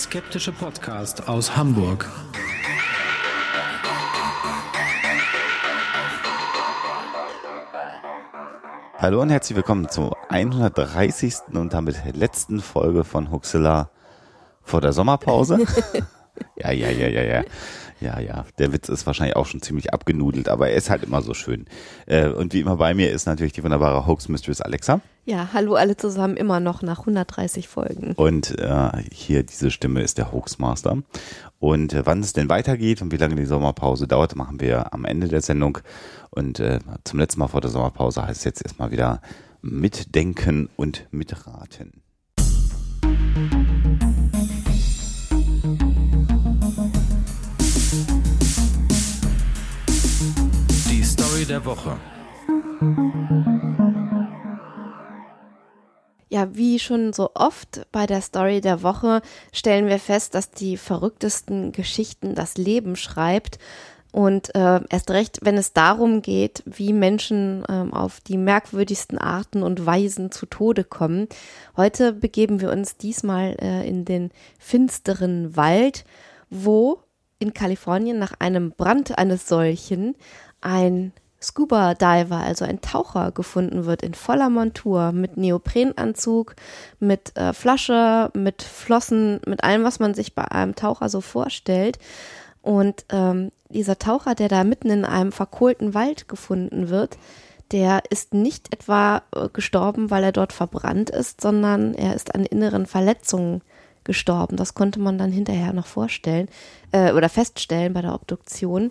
Skeptische Podcast aus Hamburg. Hallo und herzlich willkommen zur 130. und damit letzten Folge von Huxilla vor der Sommerpause. ja, ja, ja, ja, ja. Ja, ja, der Witz ist wahrscheinlich auch schon ziemlich abgenudelt, aber er ist halt immer so schön. Äh, und wie immer bei mir ist natürlich die wunderbare Hoax Mistress Alexa. Ja, hallo alle zusammen, immer noch nach 130 Folgen. Und äh, hier diese Stimme ist der Hoaxmaster. Und äh, wann es denn weitergeht und wie lange die Sommerpause dauert, machen wir am Ende der Sendung. Und äh, zum letzten Mal vor der Sommerpause heißt es jetzt erstmal wieder mitdenken und mitraten. Die der Woche. Ja, wie schon so oft bei der Story der Woche stellen wir fest, dass die verrücktesten Geschichten das Leben schreibt. Und äh, erst recht, wenn es darum geht, wie Menschen ähm, auf die merkwürdigsten Arten und Weisen zu Tode kommen. Heute begeben wir uns diesmal äh, in den finsteren Wald, wo in Kalifornien nach einem Brand eines solchen ein Scuba Diver, also ein Taucher, gefunden wird in voller Montur mit Neoprenanzug, mit äh, Flasche, mit Flossen, mit allem, was man sich bei einem Taucher so vorstellt. Und ähm, dieser Taucher, der da mitten in einem verkohlten Wald gefunden wird, der ist nicht etwa äh, gestorben, weil er dort verbrannt ist, sondern er ist an inneren Verletzungen gestorben. Das konnte man dann hinterher noch vorstellen äh, oder feststellen bei der Obduktion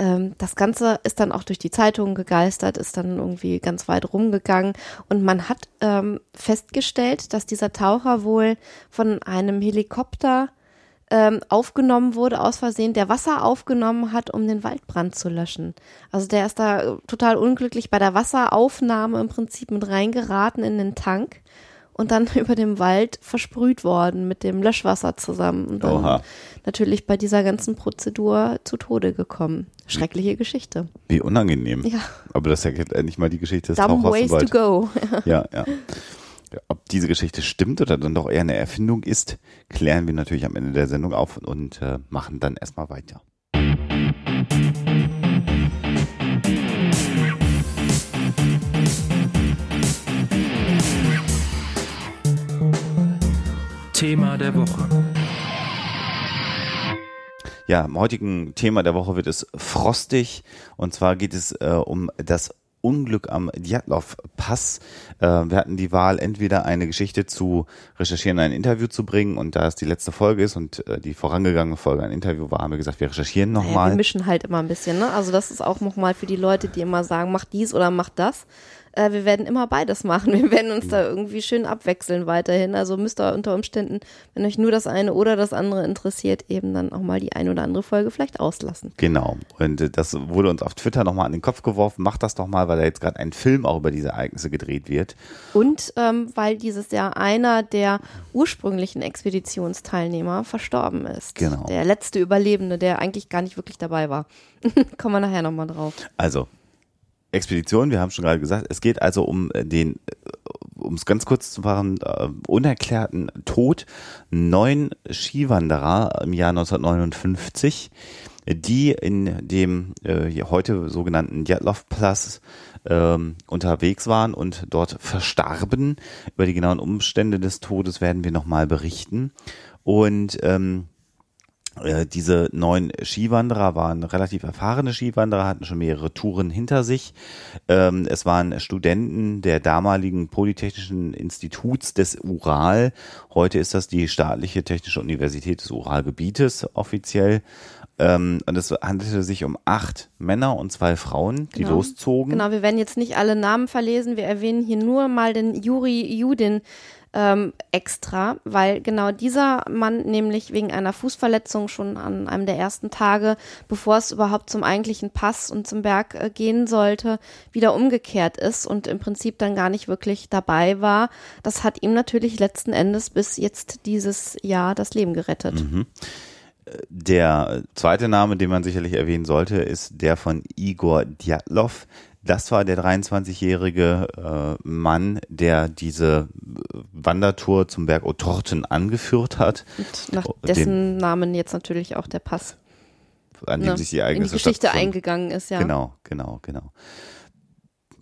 ähm, das Ganze ist dann auch durch die Zeitungen gegeistert, ist dann irgendwie ganz weit rumgegangen und man hat ähm, festgestellt, dass dieser Taucher wohl von einem Helikopter ähm, aufgenommen wurde, aus Versehen, der Wasser aufgenommen hat, um den Waldbrand zu löschen. Also der ist da total unglücklich bei der Wasseraufnahme im Prinzip mit reingeraten in den Tank und dann über dem Wald versprüht worden mit dem Löschwasser zusammen. Und dann Oha. natürlich bei dieser ganzen Prozedur zu Tode gekommen. Schreckliche Geschichte. Wie unangenehm. Ja. Aber das erklärt endlich mal die Geschichte des Dumb ways to go. Ja, ja. Ja, Ob diese Geschichte stimmt oder dann doch eher eine Erfindung ist, klären wir natürlich am Ende der Sendung auf und äh, machen dann erstmal weiter. Thema der Woche. Ja, im heutigen Thema der Woche wird es frostig und zwar geht es äh, um das Unglück am Djatlov-Pass. Äh, wir hatten die Wahl, entweder eine Geschichte zu recherchieren, ein Interview zu bringen und da es die letzte Folge ist und äh, die vorangegangene Folge ein Interview war, haben wir gesagt, wir recherchieren Naja, wir nochmal. mischen halt immer ein bisschen, ne? Also das ist auch nochmal für die Leute, die immer sagen, mach dies oder mach das. Äh, wir werden immer beides machen. Wir werden uns da irgendwie schön abwechseln weiterhin. Also müsst ihr unter Umständen, wenn euch nur das eine oder das andere interessiert, eben dann auch mal die eine oder andere Folge vielleicht auslassen. Genau. Und äh, das wurde uns auf Twitter nochmal an den Kopf geworfen. Macht das doch mal, weil da jetzt gerade ein Film auch über diese Ereignisse gedreht wird. Und ähm, weil dieses Jahr einer der ursprünglichen Expeditionsteilnehmer verstorben ist. Genau. Der letzte Überlebende, der eigentlich gar nicht wirklich dabei war. Kommen wir nachher nochmal drauf. Also, Expedition, wir haben schon gerade gesagt, es geht also um äh, den, um es ganz kurz zu machen, äh, unerklärten Tod neun Skiwanderer im Jahr 1959, die in dem äh, heute sogenannten Djatlov-Pass ähm, unterwegs waren und dort verstarben. Über die genauen Umstände des Todes werden wir nochmal berichten. Und ähm, äh, diese neun Skiwanderer waren relativ erfahrene Skiwanderer, hatten schon mehrere Touren hinter sich. Ähm, es waren Studenten der damaligen Polytechnischen Instituts des Ural. Heute ist das die staatliche Technische Universität des Uralgebietes offiziell. Ähm, und es handelte sich um acht Männer und zwei Frauen, die Genau. loszogen. Genau, wir werden jetzt nicht alle Namen verlesen. Wir erwähnen hier nur mal den Juri Judin ähm, extra, weil genau dieser Mann nämlich wegen einer Fußverletzung schon an einem der ersten Tage, bevor es überhaupt zum eigentlichen Pass und zum Berg äh, gehen sollte, wieder umgekehrt ist und im Prinzip dann gar nicht wirklich dabei war. Das hat ihm natürlich letzten Endes bis jetzt dieses Jahr das Leben gerettet. Der zweite Name, den man sicherlich erwähnen sollte, ist der von Igor Djatlov. Das war der 23-jährige äh, Mann, der diese Wandertour zum Berg Otorten angeführt hat. Und nach dessen den, Namen jetzt natürlich auch der Pass an dem ne, sich die Ereignisse in die Geschichte eingegangen ist, ja. Genau, genau, genau.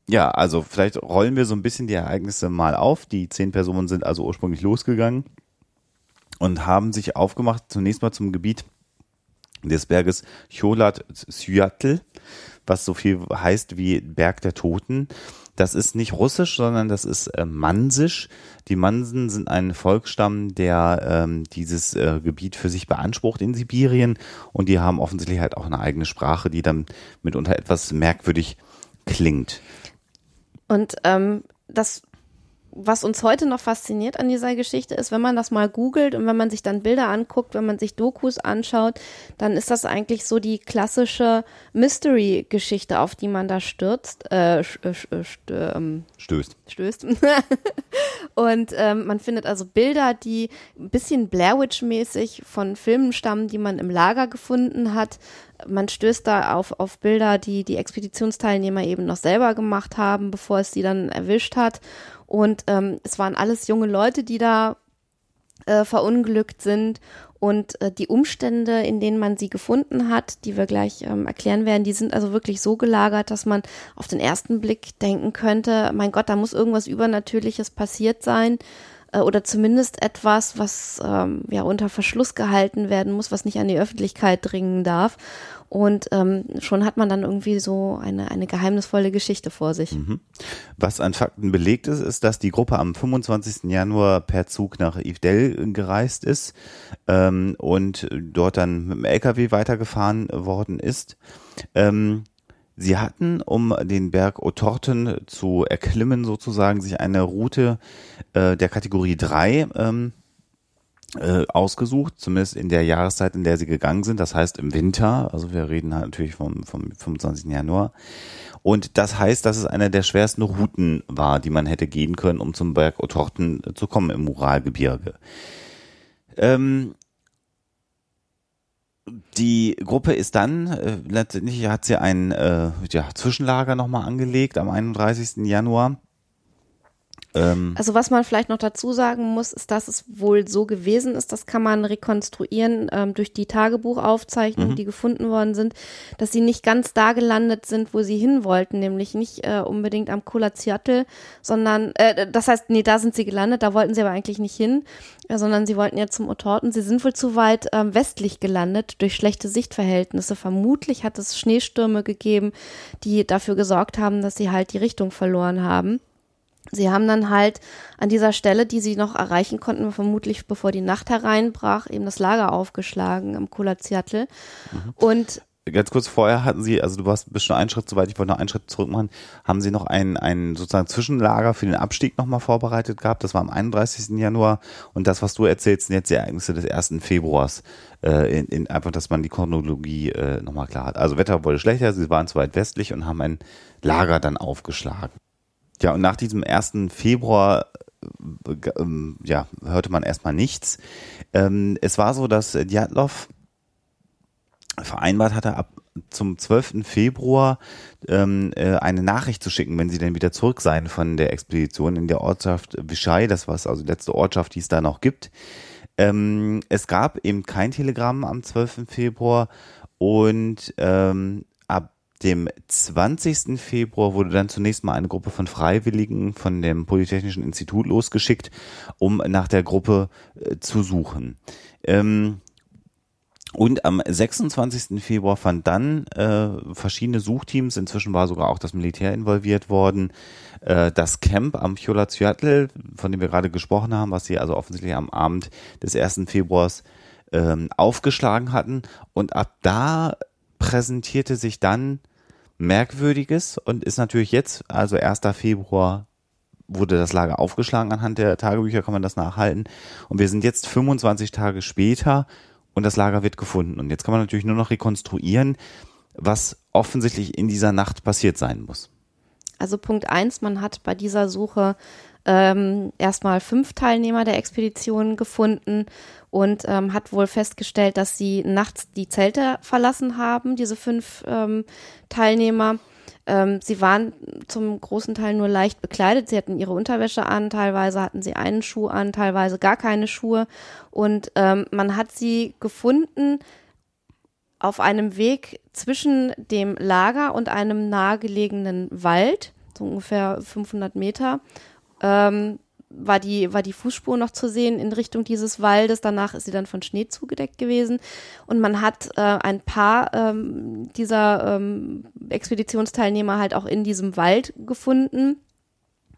Ja, also vielleicht rollen wir so ein bisschen die Ereignisse mal auf. Die zehn Personen sind also ursprünglich losgegangen und haben sich aufgemacht zunächst mal zum Gebiet des Berges Cholat Syatl, was so viel heißt wie Berg der Toten. Das ist nicht russisch, sondern das ist äh, Mansisch. Die Mansen sind ein Volksstamm, der ähm, dieses äh, Gebiet für sich beansprucht in Sibirien und die haben offensichtlich halt auch eine eigene Sprache, die dann mitunter etwas merkwürdig klingt. Und ähm, das was uns heute noch fasziniert an dieser Geschichte ist, wenn man das mal googelt und wenn man sich dann Bilder anguckt, wenn man sich Dokus anschaut, dann ist das eigentlich so die klassische Mystery-Geschichte, auf die man da stürzt, äh, äh, äh, ähm, stößt. Stößt. und ähm, man findet also Bilder, die ein bisschen Blair Witch-mäßig von Filmen stammen, die man im Lager gefunden hat. Man stößt da auf, auf Bilder, die die Expeditionsteilnehmer eben noch selber gemacht haben, bevor es sie dann erwischt hat. Und ähm, es waren alles junge Leute, die da äh, verunglückt sind. Und äh, die Umstände, in denen man sie gefunden hat, die wir gleich ähm, erklären werden, die sind also wirklich so gelagert, dass man auf den ersten Blick denken könnte, mein Gott, da muss irgendwas Übernatürliches passiert sein äh, oder zumindest etwas, was ähm, ja unter Verschluss gehalten werden muss, was nicht an die Öffentlichkeit dringen darf. Und ähm, schon hat man dann irgendwie so eine, eine geheimnisvolle Geschichte vor sich. Mhm. Was an Fakten belegt ist, ist, dass die Gruppe am 25. Januar per Zug nach Ivdel gereist ist ähm, und dort dann mit dem LKW weitergefahren worden ist. Ähm, Sie hatten, um den Berg Otorten zu erklimmen, sozusagen, sich eine Route äh, der Kategorie 3 ähm, äh, ausgesucht, zumindest in der Jahreszeit, in der sie gegangen sind, das heißt im Winter, also wir reden halt natürlich vom, vom 25. Januar. Und das heißt, dass es eine der schwersten Routen war, die man hätte gehen können, um zum Berg Otorten zu kommen im Uralgebirge. Ähm, die Gruppe ist dann, äh, letztendlich hat sie ein äh, ja, Zwischenlager nochmal angelegt am 31. Januar ähm, also was man vielleicht noch dazu sagen muss, ist, dass es wohl so gewesen ist, das kann man rekonstruieren ähm, durch die Tagebuchaufzeichnungen, mhm. die gefunden worden sind, dass sie nicht ganz da gelandet sind, wo sie hin wollten, nämlich nicht äh, unbedingt am Kolaziatl, sondern, äh, das heißt, nee, da sind sie gelandet, da wollten sie aber eigentlich nicht hin, äh, sondern sie wollten ja zum Otorten. Sie sind wohl zu weit ähm, westlich gelandet durch schlechte Sichtverhältnisse. Vermutlich hat es Schneestürme gegeben, die dafür gesorgt haben, dass sie halt die Richtung verloren haben. Sie haben dann halt an dieser Stelle, die sie noch erreichen konnten, vermutlich bevor die Nacht hereinbrach, eben das Lager aufgeschlagen am Kulaziatl. Mhm. Und ganz kurz vorher hatten Sie, also du warst bist schon einen Schritt zu weit, ich wollte noch einen Schritt zurück machen, haben Sie noch ein, ein sozusagen Zwischenlager für den Abstieg nochmal vorbereitet gehabt? Das war am 31. Januar und das, was du erzählst, sind jetzt die Ereignisse des 1. Februars. Äh, in, in, einfach, dass man die Chronologie äh, nochmal klar hat. Also Wetter wurde schlechter, sie waren zu weit westlich und haben ein Lager dann aufgeschlagen. Ja, und nach diesem ersten Februar äh, ähm, ja, hörte man erstmal nichts. Ähm, es war so, dass Djatlov vereinbart hatte, ab zum 12. Februar ähm, äh, eine Nachricht zu schicken, wenn sie denn wieder zurück seien von der Expedition in der Ortschaft Vichai, das war also die letzte Ortschaft, die es da noch gibt. Es gab eben kein Telegramm am 12. Februar und dem 20. Februar wurde dann zunächst mal eine Gruppe von Freiwilligen von dem Polytechnischen Institut losgeschickt, um nach der Gruppe äh, zu suchen. Ähm, und am 26. Februar fand dann äh, verschiedene Suchteams, inzwischen war sogar auch das Militär involviert worden, äh, das Camp am Cholazyatl, von dem wir gerade gesprochen haben, was sie also offensichtlich am Abend des 1. Februars ähm, aufgeschlagen hatten. Und ab da präsentierte sich dann Merkwürdiges und ist natürlich jetzt, also 1. Februar, wurde das Lager aufgeschlagen anhand der Tagebücher, kann man das nachhalten. Und wir sind jetzt 25 Tage später und das Lager wird gefunden. Und jetzt kann man natürlich nur noch rekonstruieren, was offensichtlich in dieser Nacht passiert sein muss. Also Punkt eins, man hat bei dieser Suche ähm, erstmal fünf Teilnehmer der Expedition gefunden und ähm, hat wohl festgestellt, dass sie nachts die Zelte verlassen haben, diese fünf ähm, Teilnehmer. ähm, sie waren zum großen Teil nur leicht bekleidet. Sie hatten ihre Unterwäsche an, teilweise hatten sie einen Schuh an, teilweise gar keine Schuhe. Und ähm, man hat sie gefunden auf einem Weg zwischen dem Lager und einem nahegelegenen Wald, so ungefähr 500 Meter. Ähm, war die, war die Fußspur noch zu sehen in Richtung dieses Waldes. Danach ist sie dann von Schnee zugedeckt gewesen. Und man hat äh, ein paar ähm, dieser ähm, Expeditionsteilnehmer halt auch in diesem Wald gefunden.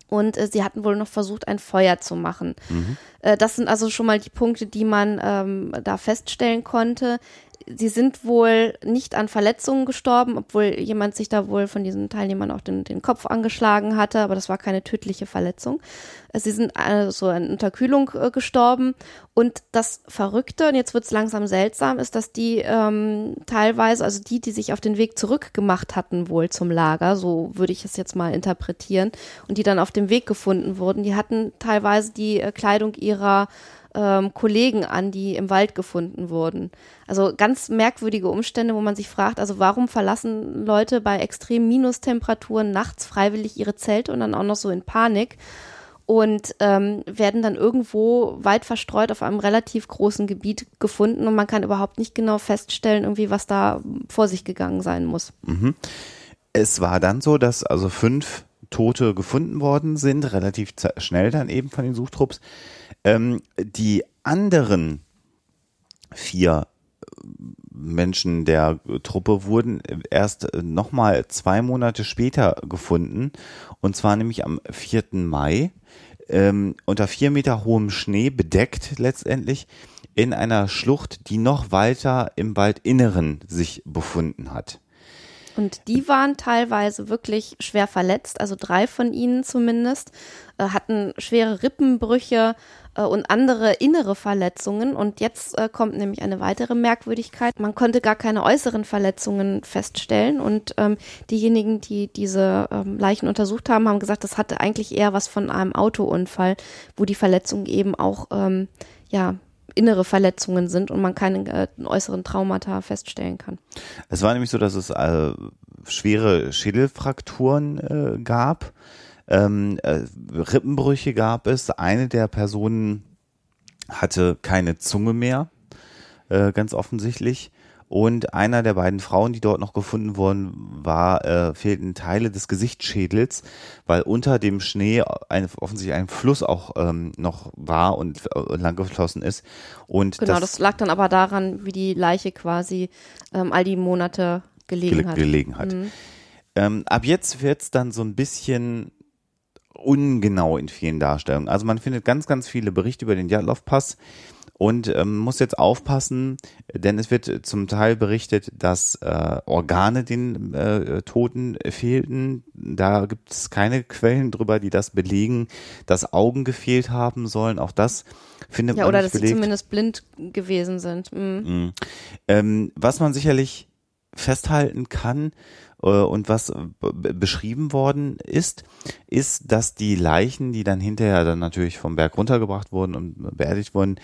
Und äh, sie hatten wohl noch versucht, ein Feuer zu machen. Mhm. Äh, das sind also schon mal die Punkte, die man ähm, da feststellen konnte sie sind wohl nicht an Verletzungen gestorben, obwohl jemand sich da wohl von diesen Teilnehmern auch den, den Kopf angeschlagen hatte, aber das war keine tödliche Verletzung. Sie sind also an Unterkühlung äh, gestorben. Und das Verrückte, und jetzt wird es langsam seltsam, ist, dass die ähm, teilweise, also die, die sich auf den Weg zurückgemacht hatten, wohl zum Lager, so würde ich es jetzt mal interpretieren, und die dann auf dem Weg gefunden wurden, die hatten teilweise die äh, Kleidung ihrer ähm, Kollegen an, die im Wald gefunden wurden. Also ganz merkwürdige Umstände, wo man sich fragt, also warum verlassen Leute bei extremen Minustemperaturen nachts freiwillig ihre Zelte und dann auch noch so in Panik und ähm, werden dann irgendwo weit verstreut auf einem relativ großen Gebiet gefunden und man kann überhaupt nicht genau feststellen, irgendwie, was da vor sich gegangen sein muss. Mhm. Es war dann so, dass also fünf Tote gefunden worden sind, relativ schnell dann eben von den Suchtrupps. Ähm, die anderen vier äh, Menschen der Truppe wurden erst nochmal zwei Monate später gefunden. Und zwar nämlich am 4. Mai. Ähm, unter vier Meter hohem Schnee bedeckt letztendlich in einer Schlucht, die noch weiter im Waldinneren sich befunden hat. Und die waren teilweise wirklich schwer verletzt, also drei von ihnen zumindest, äh, hatten schwere Rippenbrüche äh, und andere innere Verletzungen. Und jetzt äh, kommt nämlich eine weitere Merkwürdigkeit. Man konnte gar keine äußeren Verletzungen feststellen. Und ähm, diejenigen, die diese ähm, Leichen untersucht haben, haben gesagt, das hatte eigentlich eher was von einem Autounfall, wo die Verletzungen eben auch ähm, ja innere Verletzungen sind und man keine äh, äußeren Traumata feststellen kann. Es war nämlich so, dass es äh, schwere Schädelfrakturen äh, gab, ähm, äh, Rippenbrüche gab es. Eine der Personen hatte keine Zunge mehr, äh, ganz offensichtlich. Und einer der beiden Frauen, die dort noch gefunden wurden, war, äh, fehlten Teile des Gesichtsschädels, weil unter dem Schnee ein, offensichtlich ein Fluss auch ähm, noch war und äh, lang geflossen ist. Und genau, das, das, lag dann aber daran, wie die Leiche quasi ähm, all die Monate gelegen gele hat. Gelegen hat. Mhm. Ähm, ab jetzt wird's dann so ein bisschen ungenau in vielen Darstellungen. Also man findet ganz, ganz viele Berichte über den Djatlov-Pass und ähm, muss jetzt aufpassen, denn es wird zum Teil berichtet, dass äh, Organe den äh, Toten fehlten. Da gibt es keine Quellen drüber, die das belegen, dass Augen gefehlt haben sollen. Auch das findet ja, man oder nicht dass belegt. sie zumindest blind gewesen sind. Mhm. Mhm. Ähm, was man sicherlich festhalten kann und was beschrieben worden ist, ist, dass die Leichen, die dann hinterher dann natürlich vom Berg runtergebracht wurden und beerdigt wurden,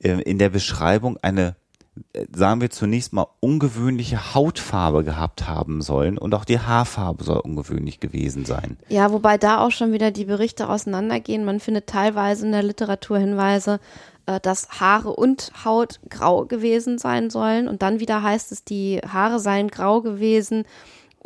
äh, in der Beschreibung eine äh, sagen wir zunächst mal ungewöhnliche Hautfarbe gehabt haben sollen und auch die Haarfarbe soll ungewöhnlich gewesen sein. Ja, wobei da auch schon wieder die Berichte auseinandergehen. Man findet teilweise in der Literatur Hinweise, äh, dass Haare und Haut grau gewesen sein sollen und dann wieder heißt es, die Haare seien grau gewesen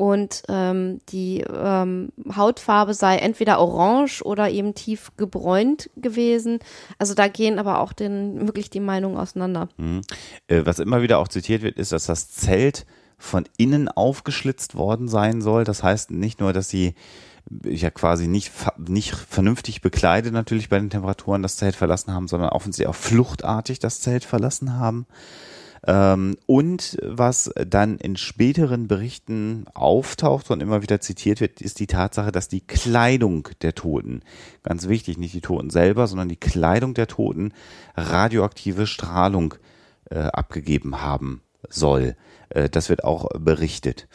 und ähm, die ähm, Hautfarbe sei entweder orange oder eben tief gebräunt gewesen. Also da gehen aber auch den, wirklich die Meinungen auseinander. Mhm. Äh, was immer wieder auch zitiert wird, ist, dass das Zelt von innen aufgeschlitzt worden sein soll. Das heißt nicht nur, dass sie ja quasi nicht, nicht vernünftig bekleidet natürlich bei den Temperaturen das Zelt verlassen haben, sondern offensichtlich auch fluchtartig das Zelt verlassen haben. Ähm, und was dann in späteren Berichten auftaucht und immer wieder zitiert wird, ist die Tatsache, dass die Kleidung der Toten, ganz wichtig, nicht die Toten selber, sondern die Kleidung der Toten radioaktive Strahlung äh, abgegeben haben soll. Äh, das wird auch berichtet.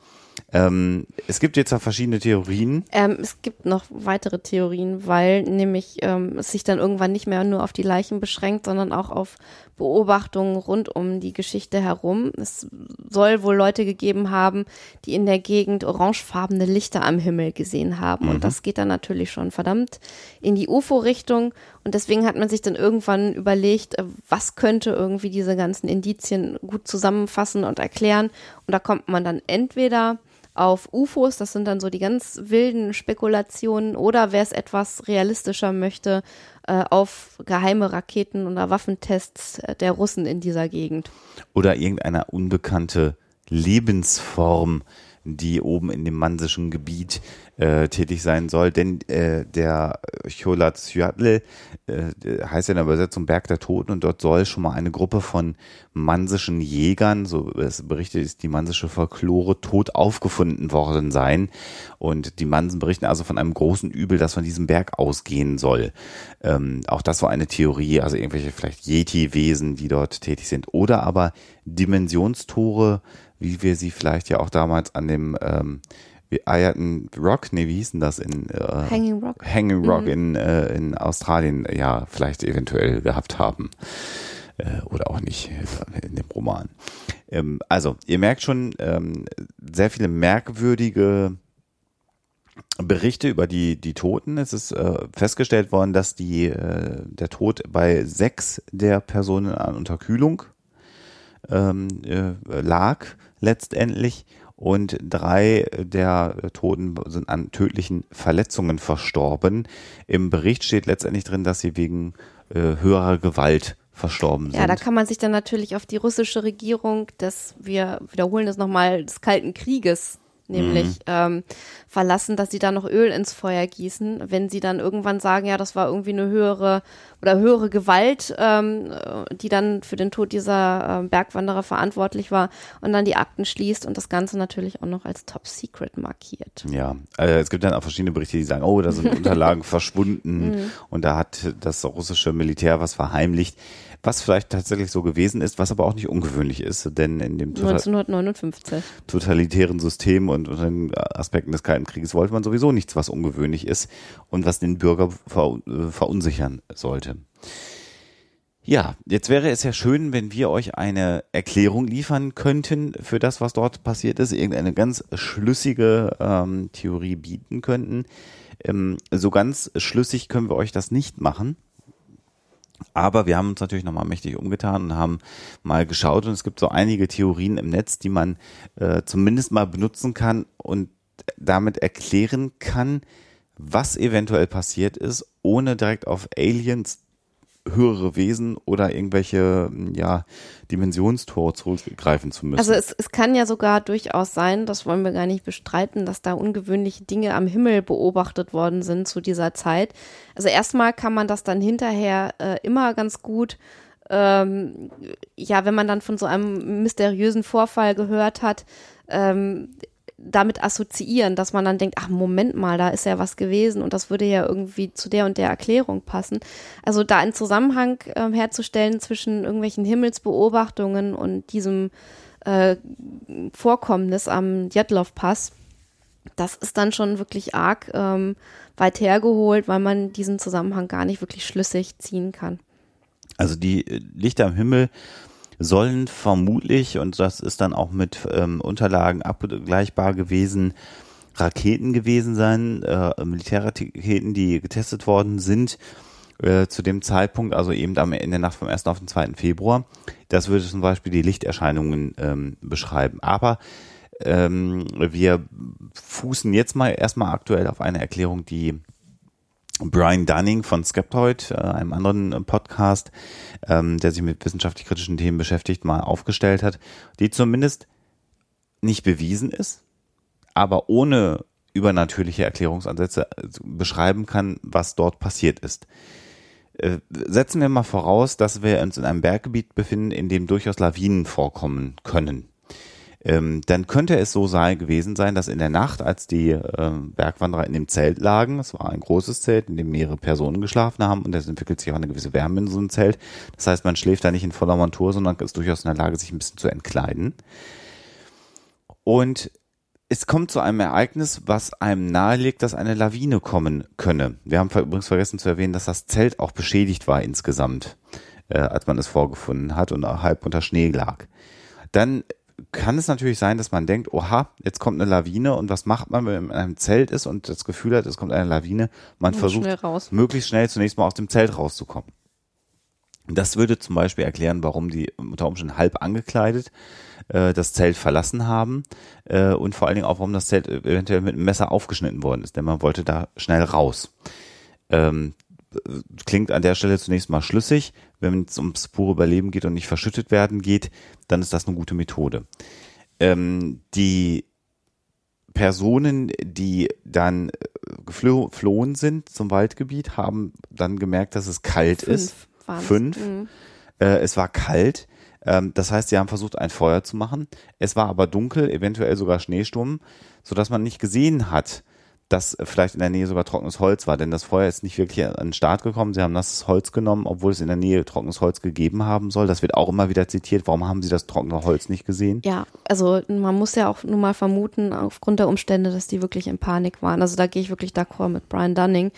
Ähm, es gibt jetzt auch verschiedene Theorien. Ähm, es gibt noch weitere Theorien, weil nämlich ähm, es sich dann irgendwann nicht mehr nur auf die Leichen beschränkt, sondern auch auf Beobachtungen rund um die Geschichte herum. Es soll wohl Leute gegeben haben, die in der Gegend orangefarbene Lichter am Himmel gesehen haben. Und das geht dann natürlich schon verdammt in die UFO-Richtung. Und deswegen hat man sich dann irgendwann überlegt, äh, was könnte irgendwie diese ganzen Indizien gut zusammenfassen und erklären. Und da kommt man dann entweder auf UFOs, das sind dann so die ganz wilden Spekulationen, oder wer es etwas realistischer möchte, äh, auf geheime Raketen oder Waffentests äh, der Russen in dieser Gegend. Oder irgendeine unbekannte Lebensform, die oben in dem mansischen Gebiet äh, tätig sein soll. Denn äh, der Cholatsyatl äh, der heißt ja in der Übersetzung Berg der Toten und dort soll schon mal eine Gruppe von mansischen Jägern, so es berichtet ist die mansische Folklore, tot aufgefunden worden sein. Und die Mansen berichten also von einem großen Übel, das von diesem Berg ausgehen soll. Ähm, auch das war eine Theorie, also irgendwelche vielleicht Yeti-Wesen, die dort tätig sind. Oder aber Dimensionstore, wie wir sie vielleicht ja auch damals an dem ähm, wie Eierton Rock, nee, wie hieß denn das in äh, Hanging Rock. Hanging Rock in, äh, in Australien ja vielleicht eventuell gehabt haben. Äh, oder auch nicht äh, in dem Roman. Ähm, also, ihr merkt schon, ähm, sehr viele merkwürdige Berichte über die, die Toten. Es ist äh, festgestellt worden, dass die, äh, der Tod bei sechs der Personen an Unterkühlung ähm, äh, lag letztendlich und drei der Toten sind an tödlichen Verletzungen verstorben. Im Bericht steht letztendlich drin, dass sie wegen äh, höherer Gewalt verstorben sind. Ja, da kann man sich dann natürlich auf die russische Regierung des, wir wiederholen das nochmal, des Kalten Krieges nämlich Mhm. ähm, verlassen, dass sie da noch Öl ins Feuer gießen, wenn sie dann irgendwann sagen, ja, das war irgendwie eine höhere oder höhere Gewalt, ähm, äh, die dann für den Tod dieser ähm, Bergwanderer verantwortlich war und dann die Akten schließt und das Ganze natürlich auch noch als Top Secret markiert. Ja, äh, es gibt dann auch verschiedene Berichte, die sagen, oh, da sind Unterlagen verschwunden und da hat das russische Militär was verheimlicht, was vielleicht tatsächlich so gewesen ist, was aber auch nicht ungewöhnlich ist, denn in dem total 1959. totalitären System und unter den Aspekten des Kalten Krieges wollte man sowieso nichts, was ungewöhnlich ist und was den Bürger ver äh, verunsichern sollte. Ja, jetzt wäre es ja schön, wenn wir euch eine Erklärung liefern könnten für das, was dort passiert ist, irgendeine ganz schlüssige ähm, Theorie bieten könnten. Ähm, so ganz schlüssig können wir euch das nicht machen. Aber wir haben uns natürlich nochmal mächtig umgetan und haben mal geschaut und es gibt so einige Theorien im Netz, die man äh, zumindest mal benutzen kann und damit erklären kann, was eventuell passiert ist, ohne direkt auf Aliens, höhere Wesen oder irgendwelche ja, Dimensionstore zurückgreifen zu müssen. Also es, es kann ja sogar durchaus sein, das wollen wir gar nicht bestreiten, dass da ungewöhnliche Dinge am Himmel beobachtet worden sind zu dieser Zeit. Also erstmal kann man das dann hinterher äh, immer ganz gut, ähm, ja, wenn man dann von so einem mysteriösen Vorfall gehört hat, ähm, damit assoziieren, dass man dann denkt, ach Moment mal, da ist ja was gewesen und das würde ja irgendwie zu der und der Erklärung passen. Also da einen Zusammenhang ähm, herzustellen zwischen irgendwelchen Himmelsbeobachtungen und diesem äh, Vorkommnis am Djatlov-Pass, das ist dann schon wirklich arg ähm, weit hergeholt, weil man diesen Zusammenhang gar nicht wirklich schlüssig ziehen kann. Also die äh, Lichter am Himmel sollen vermutlich, und das ist dann auch mit ähm, Unterlagen abgleichbar gewesen, Raketen gewesen sein, äh, Militärraketen, die getestet worden sind äh, zu dem Zeitpunkt, also eben am in der Nacht vom 1. auf den 2. Februar. Das würde zum Beispiel die Lichterscheinungen ähm, beschreiben. Aber ähm, wir fußen jetzt mal erstmal aktuell auf eine Erklärung, die Brian Dunning von Skeptoid, äh, einem anderen äh, Podcast, ähm, der sich mit wissenschaftlich-kritischen Themen beschäftigt, mal aufgestellt hat, die zumindest nicht bewiesen ist, aber ohne übernatürliche Erklärungsansätze äh, beschreiben kann, was dort passiert ist. Setzen wir mal voraus, dass wir uns in einem Berggebiet befinden, in dem durchaus Lawinen vorkommen können ähm, dann könnte es so sein gewesen sein, dass in der Nacht, als die ähm, Bergwanderer in dem Zelt lagen, es war ein großes Zelt, in dem mehrere Personen geschlafen haben und es entwickelt sich auch eine gewisse Wärme in so einem Zelt. Das heißt, man schläft da nicht in voller Montur, sondern ist durchaus in der Lage, sich ein bisschen zu entkleiden. Und es kommt zu einem Ereignis, was einem nahelegt, dass eine Lawine kommen könne. Wir haben übrigens vergessen zu erwähnen, dass das Zelt auch beschädigt war insgesamt, äh, als man es vorgefunden hat und halb unter Schnee lag. Dann kann es natürlich sein, dass man denkt, oha, jetzt kommt eine Lawine und was macht man, wenn man in einem Zelt ist und das Gefühl hat, es kommt eine Lawine? Man Und versucht schnell möglichst schnell zunächst mal aus dem Zelt rauszukommen. Das würde zum Beispiel erklären, warum die unter Umständen halb angekleidet äh, das Zelt verlassen haben äh, und vor allen Dingen auch, warum das Zelt eventuell mit einem Messer aufgeschnitten worden ist, denn man wollte da schnell raus. Ähm, äh, klingt an der Stelle zunächst mal schlüssig. Wenn es ums pure Überleben geht und nicht verschüttet werden geht, dann ist das eine gute Methode. Ähm, die Personen, die dann äh, geflo- geflohen sind zum Waldgebiet, haben dann gemerkt, dass es kalt ist. Fünf waren's. Fünf. Mhm. Äh, es war kalt. Ähm, das heißt, sie haben versucht, ein Feuer zu machen. Es war aber dunkel, eventuell sogar Schneesturm, sodass man nicht gesehen hat, dass vielleicht in der Nähe sogar trockenes Holz war. Denn das Feuer ist nicht wirklich an den Start gekommen. Sie haben nasses Holz genommen, obwohl es in der Nähe trockenes Holz gegeben haben soll. Das wird auch immer wieder zitiert. Warum haben sie das trockene Holz nicht gesehen? Ja, also man muss ja auch nur mal vermuten, aufgrund der Umstände, dass die wirklich in Panik waren. Also da gehe ich wirklich d'accord mit Brian Dunning,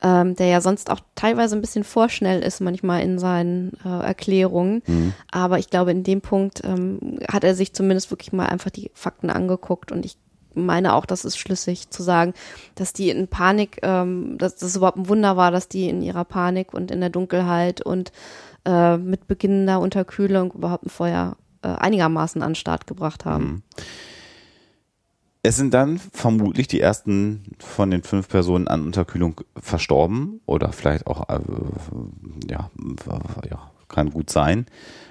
ähm, der ja sonst auch teilweise ein bisschen vorschnell ist manchmal in seinen äh, Erklärungen. Aber ich glaube, in dem Punkt ähm, hat er sich zumindest wirklich mal einfach die Fakten angeguckt und ich meine auch, das ist schlüssig zu sagen, dass die in Panik, ähm, dass das überhaupt ein Wunder war, dass die in ihrer Panik und in der Dunkelheit und äh, mit beginnender Unterkühlung überhaupt ein Feuer äh, einigermaßen an den Start gebracht haben. Es sind dann vermutlich die ersten von den fünf Personen an Unterkühlung verstorben oder vielleicht auch, äh, ja, ja, kann gut sein.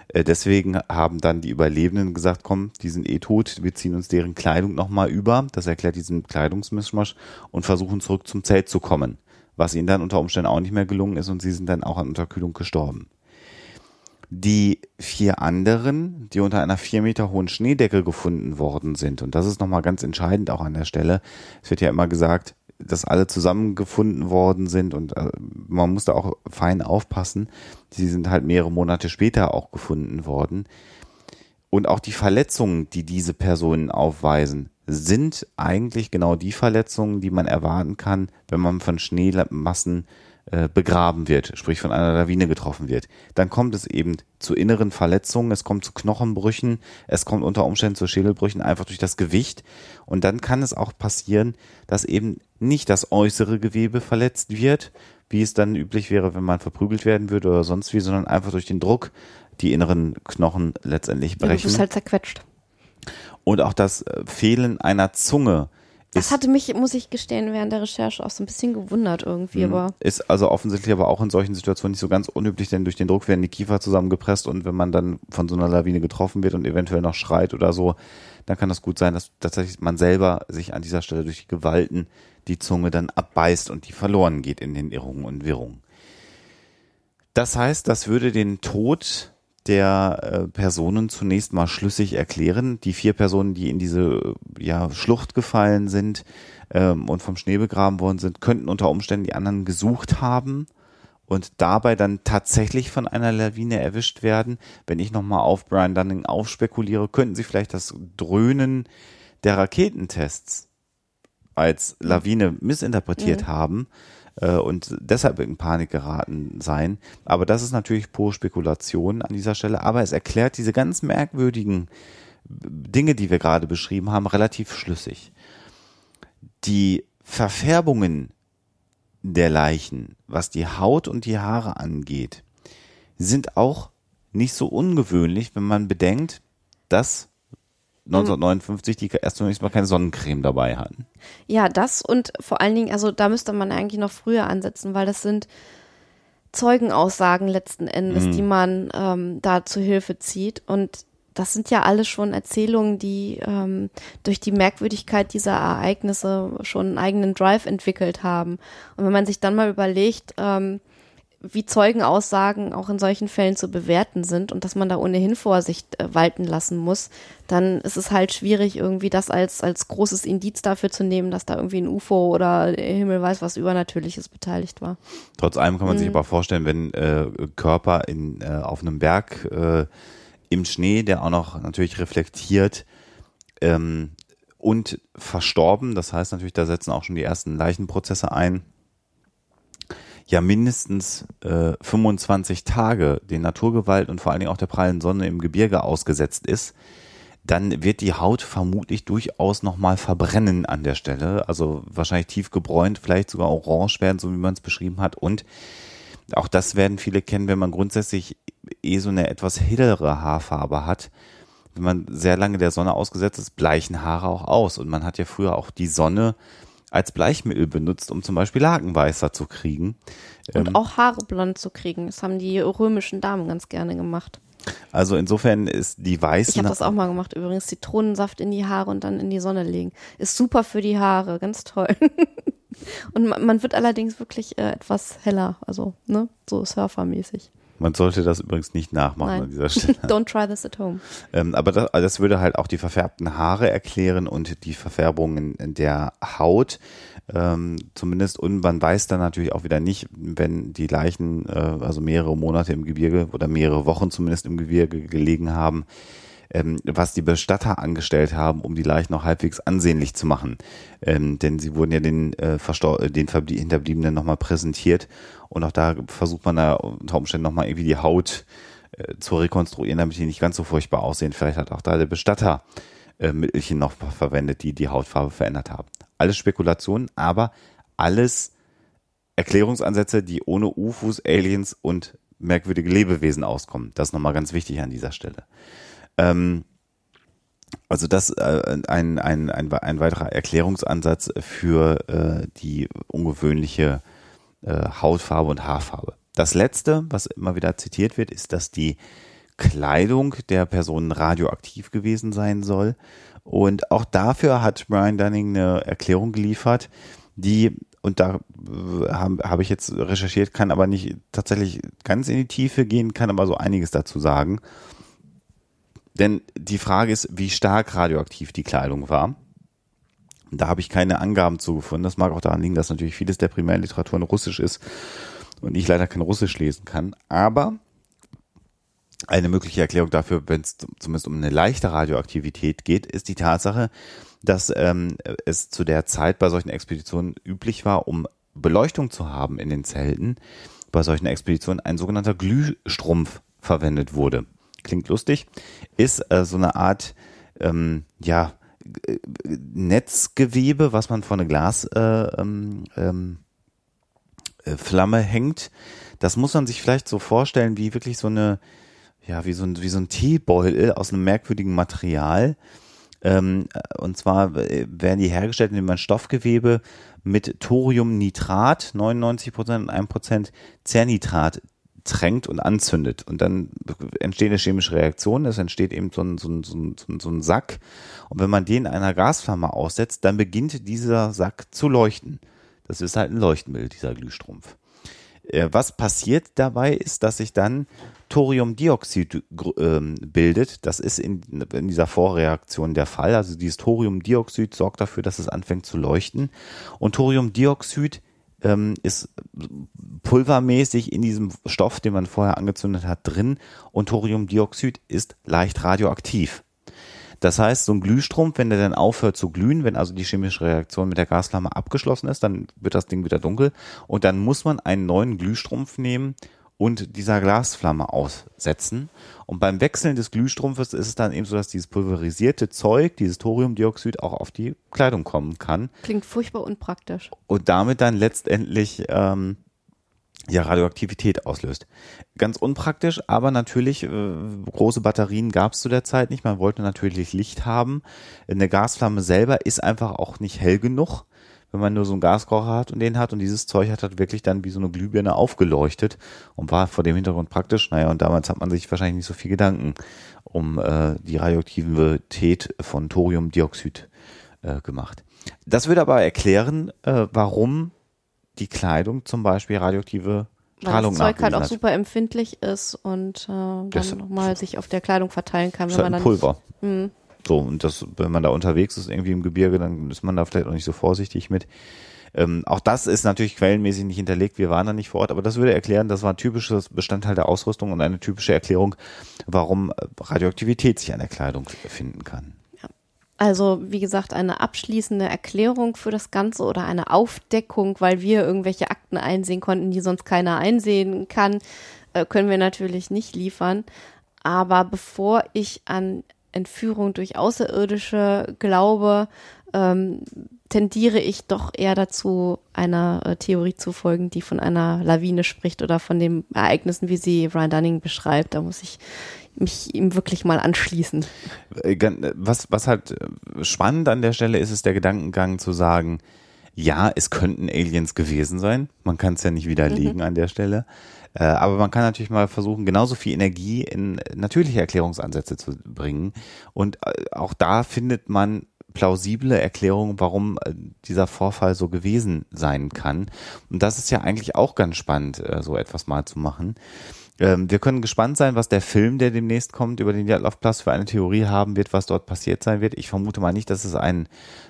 Äh, deswegen haben dann die Überlebenden gesagt, komm, die sind eh tot, wir ziehen uns deren Kleidung nochmal über. Das erklärt diesen Kleidungsmischmasch und versuchen zurück zum Zelt zu kommen. Was ihnen dann unter Umständen auch nicht mehr gelungen ist und sie sind dann auch an Unterkühlung gestorben. Die vier anderen, die unter einer vier Meter hohen Schneedecke gefunden worden sind, und das ist nochmal ganz entscheidend auch an der Stelle, es wird ja immer gesagt, dass alle zusammengefunden worden sind und äh, man muss da auch fein aufpassen. Sie sind halt mehrere Monate später auch gefunden worden. Und auch die Verletzungen, die diese Personen aufweisen, sind eigentlich genau die Verletzungen, die man erwarten kann, wenn man von Schneemassen äh, begraben wird, sprich von einer Lawine getroffen wird. Dann kommt es eben zu inneren Verletzungen, es kommt zu Knochenbrüchen, es kommt unter Umständen zu Schädelbrüchen einfach durch das Gewicht. Und dann kann es auch passieren, dass eben nicht das äußere Gewebe verletzt wird, wie es dann üblich wäre, wenn man verprügelt werden würde oder sonst wie, sondern einfach durch den Druck die inneren Knochen letztendlich Ja, du brechen. bist halt zerquetscht. Und auch das äh, Fehlen einer Zunge Das hatte mich, muss ich gestehen, während der Recherche auch so ein bisschen gewundert irgendwie, Mhm. aber ist also offensichtlich aber auch in solchen Situationen nicht so ganz unüblich, denn durch den Druck werden die Kiefer zusammengepresst und wenn man dann von so einer Lawine getroffen wird und eventuell noch schreit oder so, dann kann das gut sein, dass tatsächlich man selber sich an dieser Stelle durch die Gewalten die Zunge dann abbeißt und die verloren geht in den Irrungen und Wirrungen. Das heißt, das würde den Tod der äh, Personen zunächst mal schlüssig erklären. Die vier Personen, die in diese ja, Schlucht gefallen sind ähm, und vom Schnee begraben worden sind, könnten unter Umständen die anderen gesucht haben und dabei dann tatsächlich von einer Lawine erwischt werden. Wenn ich nochmal auf Brian Dunning aufspekuliere, könnten sie vielleicht das Dröhnen der Raketentests als Lawine missinterpretiert haben äh, und deshalb in Panik geraten sein. Aber das ist natürlich pure Spekulation an dieser Stelle. Aber es erklärt diese ganz merkwürdigen Dinge, die wir gerade beschrieben haben, relativ schlüssig. Die Verfärbungen der Leichen, was die Haut und die Haare angeht, sind auch nicht so ungewöhnlich, wenn man bedenkt, dass 1959 die erst zunächst mal keine Sonnencreme dabei hatten. ja, das und vor allen Dingen, also da müsste man eigentlich noch früher ansetzen, weil das sind Zeugenaussagen letzten Endes, Mhm. die man ähm, da zu Hilfe zieht und das sind ja alles schon Erzählungen, die ähm, durch die Merkwürdigkeit dieser Ereignisse schon einen eigenen Drive entwickelt haben. Und wenn man sich dann mal überlegt, ähm, wie Zeugenaussagen auch in solchen Fällen zu bewerten sind und dass man da ohnehin Vorsicht äh, walten lassen muss, dann ist es halt schwierig, irgendwie das als, als großes Indiz dafür zu nehmen, dass da irgendwie ein UFO oder der Himmel weiß was Übernatürliches beteiligt war. Trotz allem kann man sich aber vorstellen, wenn äh, Körper in, äh, auf einem Berg äh, im Schnee, der auch noch natürlich reflektiert, ähm, und verstorben. Das heißt natürlich, da setzen auch schon die ersten Leichenprozesse ein. Ja, mindestens äh, 25 Tage den Naturgewalt und vor allen Dingen auch der prallen Sonne im Gebirge ausgesetzt ist, dann wird die Haut vermutlich durchaus nochmal verbrennen an der Stelle. Also wahrscheinlich tief gebräunt, vielleicht sogar orange werden, so wie man es beschrieben hat. Und auch das werden viele kennen, wenn man grundsätzlich eh so eine etwas hellere Haarfarbe hat. Wenn man sehr lange der Sonne ausgesetzt ist, bleichen Haare auch aus. Und man hat ja früher auch die Sonne als Bleichmittel benutzt, um zum Beispiel Lakenweißer zu kriegen. Und Ähm, auch Haare blond zu kriegen. Das haben die römischen Damen ganz gerne gemacht. Also insofern ist die Ich weißen habe das auch mal gemacht übrigens. Zitronensaft in die Haare und dann in die Sonne legen. Ist super für die Haare, ganz toll. und man, man wird allerdings wirklich äh, etwas heller, also ne, so surfermäßig. Man sollte das übrigens nicht nachmachen Nein. an dieser Stelle. Don't try this at home. ähm, aber das, das würde halt auch die verfärbten Haare erklären und die Verfärbungen in der Haut. Ähm, zumindest und man weiß dann natürlich auch wieder nicht, wenn die Leichen äh, also mehrere Monate im Gebirge oder mehrere Wochen zumindest im Gebirge gelegen haben, ähm, was die Bestatter angestellt haben, um die Leichen noch halbwegs ansehnlich zu machen. Ähm, denn sie wurden ja den, äh, äh, den Hinterbliebenen nochmal präsentiert und auch da versucht man da unter Umständen nochmal irgendwie die Haut äh, zu rekonstruieren, damit die nicht ganz so furchtbar aussehen. Vielleicht hat auch da der Bestatter äh, Mittelchen noch verwendet, die die Hautfarbe verändert haben. Alles Spekulationen, aber alles Erklärungsansätze, die ohne UFOs, Aliens und merkwürdige Lebewesen auskommen. Das ist nochmal ganz wichtig an dieser Stelle. Ähm, also das äh, ein, ein, ein, ein weiterer Erklärungsansatz für äh, die ungewöhnliche äh, Hautfarbe und Haarfarbe. Das letzte, was immer wieder zitiert wird, ist, dass die Kleidung der Personen radioaktiv gewesen sein soll. Und auch dafür hat Brian Dunning eine Erklärung geliefert, die, und da äh, habe hab ich jetzt recherchiert, kann aber nicht tatsächlich ganz in die Tiefe gehen, kann aber so einiges dazu sagen. Denn die Frage ist, wie stark radioaktiv die Kleidung war. Da habe ich keine Angaben zu gefunden. Das mag auch daran liegen, dass natürlich vieles der Primärliteratur in Russisch ist und ich leider kein Russisch lesen kann. Aber eine mögliche Erklärung dafür, wenn es zumindest um eine leichte Radioaktivität geht, ist die Tatsache, dass ähm, es zu der Zeit bei solchen Expeditionen üblich war, um Beleuchtung zu haben in den Zelten, bei solchen Expeditionen ein sogenannter Glühstrumpf verwendet wurde. Klingt lustig, ist äh, so eine Art, ähm, ja, Netzgewebe, was man vor eine Glas äh, ähm, ähm, äh, hängt. Das muss man sich vielleicht so vorstellen wie wirklich so eine, ja, wie so ein, wie so ein Teebeutel aus einem merkwürdigen Material. Ähm, äh, und zwar werden die hergestellt, indem man Stoffgewebe mit Thoriumnitrat, 99 Prozent und 1 Prozent Cernitrat tränkt und anzündet. Und dann entsteht eine chemische Reaktion, es entsteht eben so ein, so ein, so ein, so ein, Sack. Und wenn man den einer Gasflamme aussetzt, dann beginnt dieser Sack zu leuchten. Das ist halt ein Leuchtmittel, dieser Glühstrumpf. Äh, Was passiert dabei ist, dass sich dann Thoriumdioxid ähm, bildet. Das ist in, in dieser Vorreaktion der Fall. Also dieses Thoriumdioxid sorgt dafür, dass es anfängt zu leuchten. Und Thoriumdioxid ähm, ist pulvermäßig in diesem Stoff, den man vorher angezündet hat, drin. Und Thoriumdioxid ist leicht radioaktiv. Das heißt, so ein Glühstrumpf, wenn der dann aufhört zu glühen, wenn also die chemische Reaktion mit der Gasflamme abgeschlossen ist, dann wird das Ding wieder dunkel und dann muss man einen neuen Glühstrumpf nehmen und dieser Glasflamme aussetzen. Und beim Wechseln des Glühstrumpfes ist es dann eben so, dass dieses pulverisierte Zeug, dieses Thoriumdioxid auch auf die Kleidung kommen kann Klingt furchtbar unpraktisch. und damit dann letztendlich ähm, ja, Radioaktivität auslöst. Ganz unpraktisch, aber natürlich, äh, große Batterien gab es zu der Zeit nicht. Man wollte natürlich Licht haben. Eine Gasflamme selber ist einfach auch nicht hell genug, wenn man nur so einen Gaskocher hat und den hat. Und dieses Zeug hat halt wirklich dann wie so eine Glühbirne aufgeleuchtet und war vor dem Hintergrund praktisch. Naja, und damals hat man sich wahrscheinlich nicht so viel Gedanken um äh, die Radioaktivität von Thoriumdioxid äh, gemacht. Das würde aber erklären, äh, warum die Kleidung zum Beispiel radioaktive Weil Strahlung das Zeug halt auch hat. super empfindlich ist und äh, dann nochmal sich auf der Kleidung verteilen kann, wenn ist man halt ein dann Pulver. Mhm. So, und das, wenn man da unterwegs ist, irgendwie im Gebirge, dann ist man da vielleicht auch nicht so vorsichtig mit. Ähm, auch das ist natürlich quellenmäßig nicht hinterlegt, wir waren da nicht vor Ort, aber das würde erklären, das war ein typisches Bestandteil der Ausrüstung und eine typische Erklärung, warum äh, Radioaktivität sich an der Kleidung finden kann. Also, wie gesagt, eine abschließende Erklärung für das Ganze oder eine Aufdeckung, weil wir irgendwelche Akten einsehen konnten, die sonst keiner einsehen kann, äh, können wir natürlich nicht liefern. Aber bevor ich an Entführung durch Außerirdische glaube, ähm, tendiere ich doch eher dazu, einer äh, Theorie zu folgen, die von einer Lawine spricht oder von den Ereignissen, wie sie Ryan Dunning beschreibt. Da muss ich mich ihm wirklich mal anschließen. Äh, was, was halt äh, spannend an der Stelle ist, ist der Gedankengang zu sagen, ja, es könnten Aliens gewesen sein. Man kann es ja nicht widerlegen mhm. an der Stelle. Äh, aber man kann natürlich mal versuchen, genauso viel Energie in natürliche Erklärungsansätze zu bringen. Und äh, auch da findet man plausible Erklärungen, warum äh, dieser Vorfall so gewesen sein kann. Und das ist ja eigentlich auch ganz spannend, so etwas mal zu machen. Ähm, wir können gespannt sein, was der Film, der demnächst kommt, über den Plus für eine Theorie haben wird, was dort passiert sein wird. Ich vermute mal nicht, dass es ein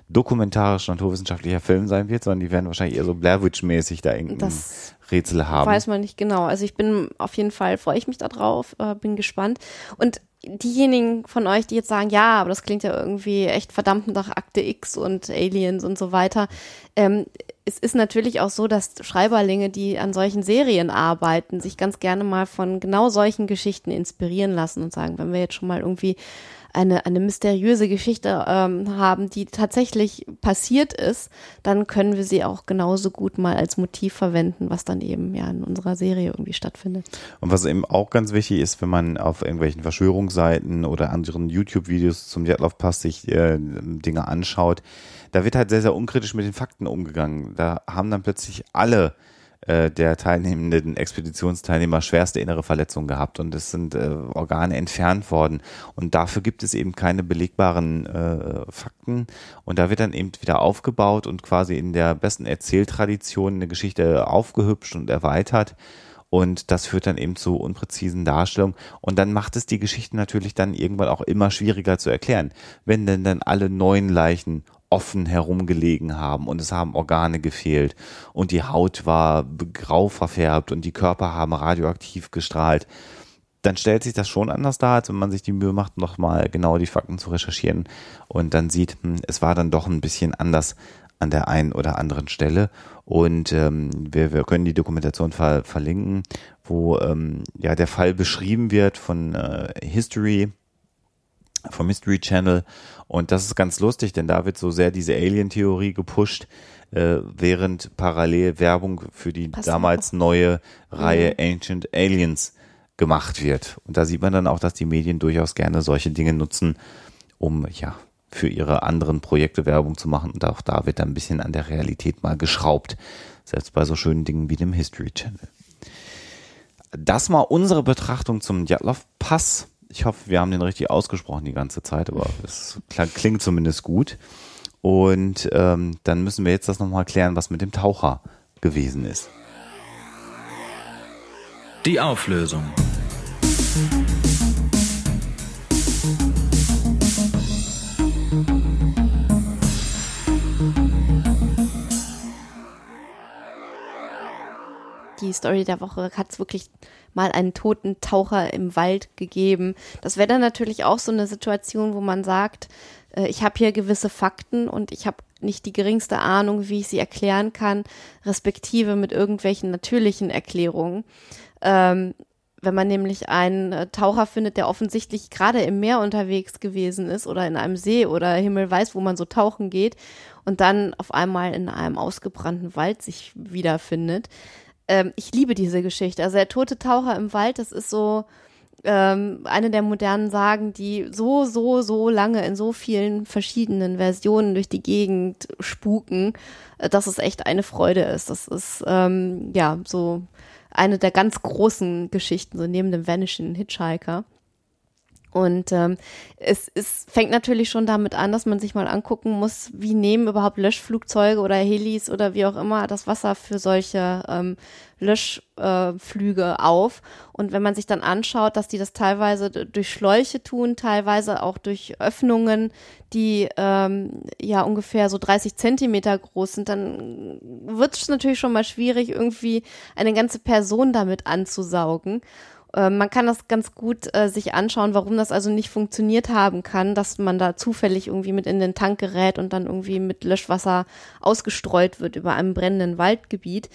dokumentarischer naturwissenschaftlicher Film sein wird, sondern die werden wahrscheinlich eher so Blair Witch-mäßig da irgendein das Rätsel haben. Weiß man nicht genau. Also ich bin auf jeden Fall, freue ich mich darauf, äh, bin gespannt. Und diejenigen von euch, die jetzt sagen, ja, aber das klingt ja irgendwie echt verdammt nach Akte X und Aliens und so weiter. Ähm, es ist natürlich auch so, dass Schreiberlinge, die an solchen Serien arbeiten, sich ganz gerne mal von genau solchen Geschichten inspirieren lassen und sagen, wenn wir jetzt schon mal irgendwie eine, eine mysteriöse Geschichte ähm, haben, die tatsächlich passiert ist, dann können wir sie auch genauso gut mal als Motiv verwenden, was dann eben ja in unserer Serie irgendwie stattfindet. Und was eben auch ganz wichtig ist, wenn man auf irgendwelchen Verschwörungsseiten oder anderen YouTube-Videos zum Djatlov-Pass sich äh, Dinge anschaut, da wird halt sehr, sehr unkritisch mit den Fakten umgegangen. Da haben dann plötzlich alle äh, der teilnehmenden Expeditionsteilnehmer schwerste innere Verletzungen gehabt und es sind äh, Organe entfernt worden. Und dafür gibt es eben keine belegbaren äh, Fakten. Und da wird dann eben wieder aufgebaut und quasi in der besten Erzähltradition eine Geschichte aufgehübscht und erweitert. Und das führt dann eben zu unpräzisen Darstellungen. Und dann macht es die Geschichte natürlich dann irgendwann auch immer schwieriger zu erklären. Wenn denn dann alle neuen Leichen offen herumgelegen haben und es haben Organe gefehlt und die Haut war grau verfärbt und die Körper haben radioaktiv gestrahlt, dann stellt sich das schon anders dar, als wenn man sich die Mühe macht, nochmal genau die Fakten zu recherchieren und dann sieht, hm, es war dann doch ein bisschen anders an der einen oder anderen Stelle. Und ähm, wir, wir können die Dokumentation ver verlinken, wo ähm, ja der Fall beschrieben wird von äh, History vom Mystery Channel. Und das ist ganz lustig, denn da wird so sehr diese Alien-Theorie gepusht, äh, während parallel Werbung für die Pass damals auf. neue Reihe mhm. Ancient Aliens gemacht wird. Und da sieht man dann auch, dass die Medien durchaus gerne solche Dinge nutzen, um ja für ihre anderen Projekte Werbung zu machen. Und auch da wird dann ein bisschen an der Realität mal geschraubt. Selbst bei so schönen Dingen wie dem History Channel. Das mal unsere Betrachtung zum Djatlov Pass. Ich hoffe, wir haben den richtig ausgesprochen die ganze Zeit, aber es klingt zumindest gut. Und ähm, dann müssen wir jetzt das nochmal klären, was mit dem Taucher gewesen ist. Die Auflösung. die Story der Woche hat es wirklich mal einen toten Taucher im Wald gegeben. Das wäre dann natürlich auch so eine Situation, wo man sagt, äh, ich habe hier gewisse Fakten und ich habe nicht die geringste Ahnung, wie ich sie erklären kann, respektive mit irgendwelchen natürlichen Erklärungen. Ähm, wenn man nämlich einen äh, Taucher findet, der offensichtlich gerade im Meer unterwegs gewesen ist oder in einem See oder Himmel weiß, wo man so tauchen geht und dann auf einmal in einem ausgebrannten Wald sich wiederfindet, ähm, ich liebe diese Geschichte. Also der tote Taucher im Wald, das ist so ähm, eine der modernen Sagen, die so, so, so lange in so vielen verschiedenen Versionen durch die Gegend spuken, äh, dass es echt eine Freude ist. Das ist ähm, ja so eine der ganz großen Geschichten, so neben dem Vanishing Hitchhiker. Und ähm, es, es fängt natürlich schon damit an, dass man sich mal angucken muss, wie nehmen überhaupt Löschflugzeuge oder Helis oder wie auch immer das Wasser für solche ähm, Löschflüge äh, auf. Und wenn man sich dann anschaut, dass die das teilweise durch Schläuche tun, teilweise auch durch Öffnungen, die ähm, ja ungefähr so 30 Zentimeter groß sind, dann wird es natürlich schon mal schwierig, irgendwie eine ganze Person damit anzusaugen. Äh, man kann das ganz gut äh, sich anschauen, warum das also nicht funktioniert haben kann, dass man da zufällig irgendwie mit in den Tank gerät und dann irgendwie mit Löschwasser ausgestreut wird über einem brennenden Waldgebiet.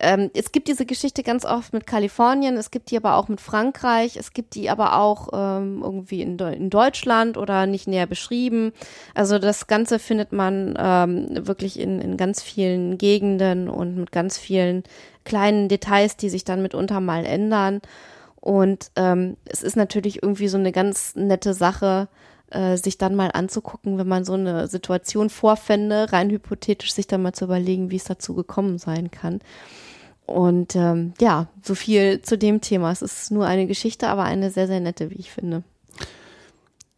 Ähm, es gibt diese Geschichte ganz oft mit Kalifornien, es gibt die aber auch mit Frankreich, es gibt die aber auch ähm, irgendwie in, in, Deutschland oder nicht näher beschrieben. Also das Ganze findet man ähm, wirklich in, in ganz vielen Gegenden und mit ganz vielen kleinen Details, die sich dann mitunter mal ändern. Und ähm, es ist natürlich irgendwie so eine ganz nette Sache, äh, sich dann mal anzugucken, wenn man so eine Situation vorfände, rein hypothetisch sich dann mal zu überlegen, wie es dazu gekommen sein kann. Und ähm, ja, so viel zu dem Thema. Es ist nur eine Geschichte, aber eine sehr, sehr nette, wie ich finde.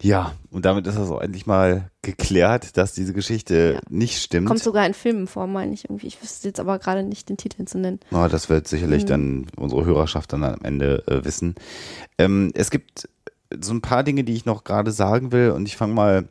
Ja, und damit ist das auch endlich mal geklärt, dass diese Geschichte ja. nicht stimmt. Kommt sogar in Filmen vor, meine ich irgendwie. Ich wüsste jetzt aber gerade nicht den Titel zu nennen. Oh, das wird sicherlich mhm. dann unsere Hörerschaft dann am Ende äh, wissen. Ähm, es gibt so ein paar Dinge, die ich noch gerade sagen will und ich fange mal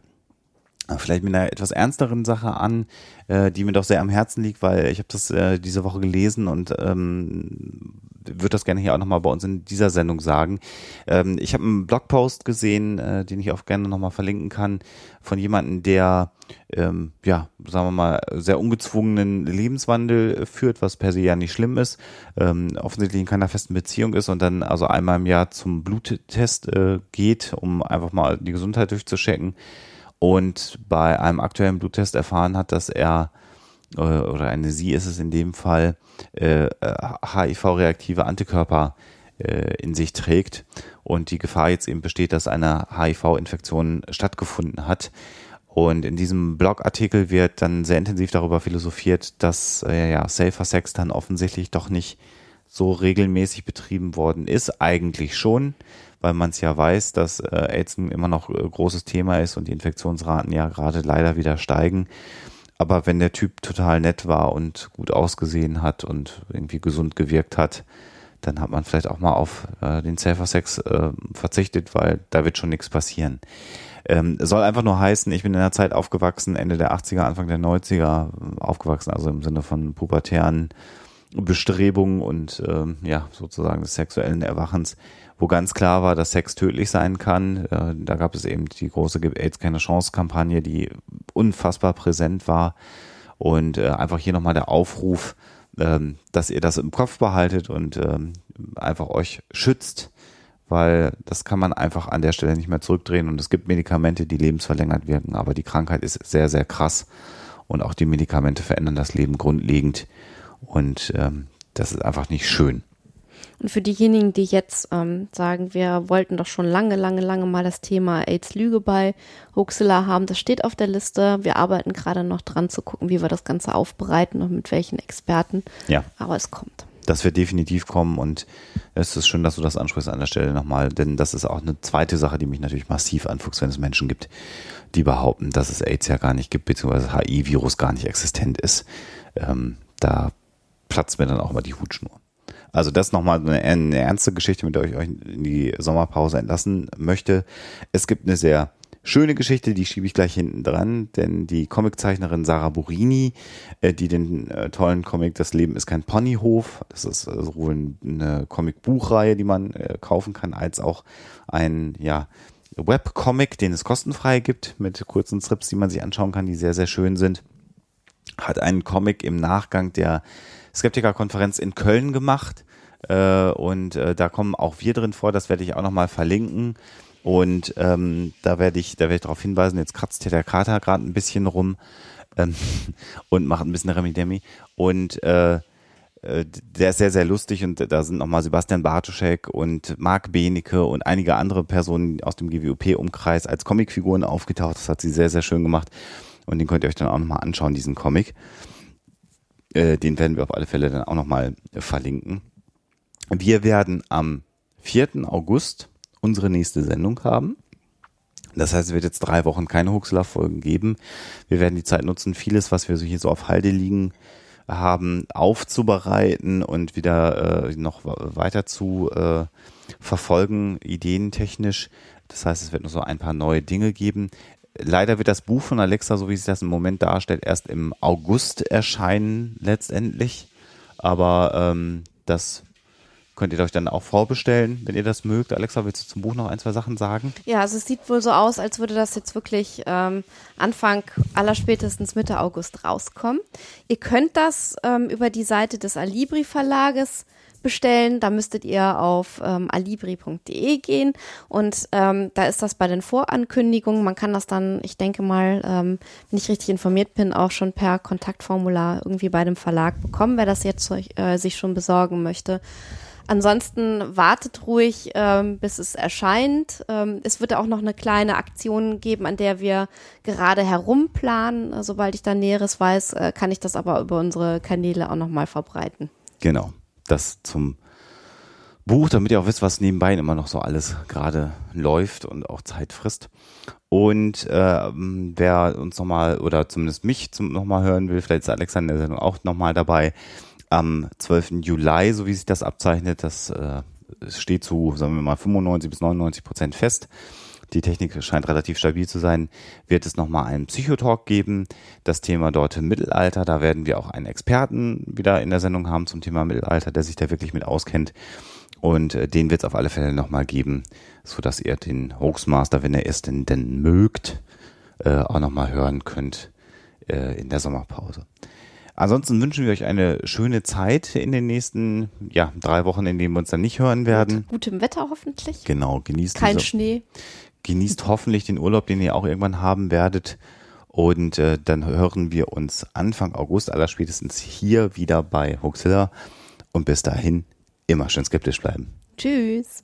vielleicht mit einer etwas ernsteren Sache an, äh, die mir doch sehr am Herzen liegt, weil ich habe das äh, diese Woche gelesen und ähm, würde das gerne hier auch nochmal bei uns in dieser Sendung sagen. Ähm, ich habe einen Blogpost gesehen, äh, den ich auch gerne nochmal verlinken kann, von jemandem, der, ähm, ja, sagen wir mal, sehr ungezwungenen Lebenswandel führt, was per se ja nicht schlimm ist, ähm, offensichtlich in keiner festen Beziehung ist und dann also einmal im Jahr zum Bluttest äh, geht, um einfach mal die Gesundheit durchzuchecken und bei einem aktuellen Bluttest erfahren hat, dass er äh, oder eine sie ist es in dem Fall äh, HIV-reaktive Antikörper äh, in sich trägt und die Gefahr jetzt eben besteht, dass eine HIV-Infektion stattgefunden hat. Und in diesem Blogartikel wird dann sehr intensiv darüber philosophiert, dass äh, ja Safer Sex dann offensichtlich doch nicht so regelmäßig betrieben worden ist. Eigentlich schon, weil man es ja weiß, dass äh, AIDS immer noch äh, großes Thema ist und die Infektionsraten ja gerade leider wieder steigen. Aber wenn der Typ total nett war und gut ausgesehen hat und irgendwie gesund gewirkt hat, dann hat man vielleicht auch mal auf äh, den Safer Sex äh, verzichtet, weil da wird schon nichts passieren. Ähm, soll einfach nur heißen, ich bin in der Zeit aufgewachsen, Ende der 80er, Anfang der 90er aufgewachsen, also im Sinne von pubertären Bestrebungen und ähm, ja, sozusagen des sexuellen Erwachens, wo ganz klar war, dass Sex tödlich sein kann. Äh, da gab es eben die große AIDS keine Chance-Kampagne, die unfassbar präsent war. Und äh, einfach hier nochmal der Aufruf, ähm, dass ihr das im Kopf behaltet und ähm, einfach euch schützt, weil das kann man einfach an der Stelle nicht mehr zurückdrehen. Und es gibt Medikamente, die lebensverlängert wirken, aber die Krankheit ist sehr, sehr krass. Und auch die Medikamente verändern das Leben grundlegend. Und ähm, das ist einfach nicht schön. Und für diejenigen, die jetzt ähm, sagen, wir wollten doch schon lange, lange, lange mal das Thema AIDS-Lüge bei Hoaxilla haben, das steht auf der Liste. Wir arbeiten gerade noch dran zu gucken, wie wir das Ganze aufbereiten und mit welchen Experten. Ja. Aber es kommt. Das wird definitiv kommen und es ist schön, dass du das ansprichst an der Stelle nochmal, denn das ist auch eine zweite Sache, die mich natürlich massiv anfuchst, wenn es Menschen gibt, die behaupten, dass es AIDS ja gar nicht gibt, beziehungsweise HIV-Virus gar nicht existent ist. Ähm, da platzt mir dann auch mal die Hutschnur. Also das nochmal eine, eine ernste Geschichte, mit der ich euch in die Sommerpause entlassen möchte. Es gibt eine sehr schöne Geschichte, die schiebe ich gleich hinten dran, denn die Comiczeichnerin Sarah Burini, äh, die den äh, tollen Comic Das Leben ist kein Ponyhof, das ist äh, sowohl eine Comic-Buchreihe, die man kaufen kann, als auch ein, ja, Webcomic, den es kostenfrei gibt, mit kurzen Strips, die man sich anschauen kann, die sehr, sehr schön sind. Hat einen Comic im Nachgang der Skeptiker-Konferenz in Köln gemacht. Äh, und äh, da kommen auch wir drin vor, das werde ich auch nochmal verlinken. Und ähm, da werde ich, da werde ich darauf hinweisen, jetzt kratzt hier der Kater gerade ein bisschen rum ähm, und macht ein bisschen Remi-Demi. Und äh, äh, der ist sehr, sehr lustig und da sind nochmal Sebastian Bartoschek und Marc Benecke und einige andere Personen aus dem GWOP-Umkreis als Comicfiguren aufgetaucht. Das hat sie sehr, sehr schön gemacht und den könnt ihr euch dann auch nochmal anschauen, diesen Comic. Äh, den werden wir auf alle Fälle dann auch nochmal verlinken. Wir werden am 4. August unsere nächste Sendung haben. Das heißt, es wird jetzt drei Wochen keine Huxler-Folgen geben. Wir werden die Zeit nutzen, vieles, was wir so hier so auf Halde liegen haben, aufzubereiten und wieder äh, noch weiter zu äh, verfolgen, ideentechnisch. Das heißt, es wird noch so ein paar neue Dinge geben. Leider wird das Buch von Alexa, so wie sich das im Moment darstellt, erst im August erscheinen letztendlich. Aber ähm, das könnt ihr euch dann auch vorbestellen, wenn ihr das mögt. Alexa, willst du zum Buch noch ein, zwei Sachen sagen? Ja, also es sieht wohl so aus, als würde das jetzt wirklich ähm, Anfang aller spätestens Mitte August rauskommen. Ihr könnt das ähm, über die Seite des Alibri Verlages bestellen. Da müsstet ihr auf ähm, alibri.de gehen und ähm, da ist das bei den Vorankündigungen. Man kann das dann, ich denke mal, ähm, wenn ich richtig informiert bin, auch schon per Kontaktformular irgendwie bei dem Verlag bekommen, wer das jetzt äh, sich schon besorgen möchte. Ansonsten wartet ruhig, ähm, bis es erscheint. Ähm, es wird auch noch eine kleine Aktion geben, an der wir gerade herumplanen. Sobald ich da Näheres weiß, äh, kann ich das aber über unsere Kanäle auch nochmal verbreiten. Genau das zum Buch, damit ihr auch wisst, was nebenbei immer noch so alles gerade läuft und auch Zeit frisst. Und äh, wer uns nochmal, oder zumindest mich zum nochmal hören will, vielleicht ist Alexander der Sendung auch nochmal dabei, am 12. Juli, so wie sich das abzeichnet, das äh, steht zu, sagen wir mal, 95 bis 99 Prozent fest die Technik scheint relativ stabil zu sein, wird es nochmal einen Psychotalk geben. Das Thema dort Mittelalter, da werden wir auch einen Experten wieder in der Sendung haben zum Thema Mittelalter, der sich da wirklich mit auskennt. Und äh, den wird es auf alle Fälle nochmal geben, so dass ihr den Hoaxmaster, wenn er es denn, denn mögt, äh, auch nochmal hören könnt äh, in der Sommerpause. Ansonsten wünschen wir euch eine schöne Zeit in den nächsten ja, drei Wochen, in denen wir uns dann nicht hören werden. Mit gutem Wetter hoffentlich. Genau, genießt Kein diese, Schnee. Genießt hoffentlich den Urlaub, den ihr auch irgendwann haben werdet. Und äh, dann hören wir uns Anfang August aller spätestens hier wieder bei Hoaxilla. Und bis dahin immer schön skeptisch bleiben. Tschüss.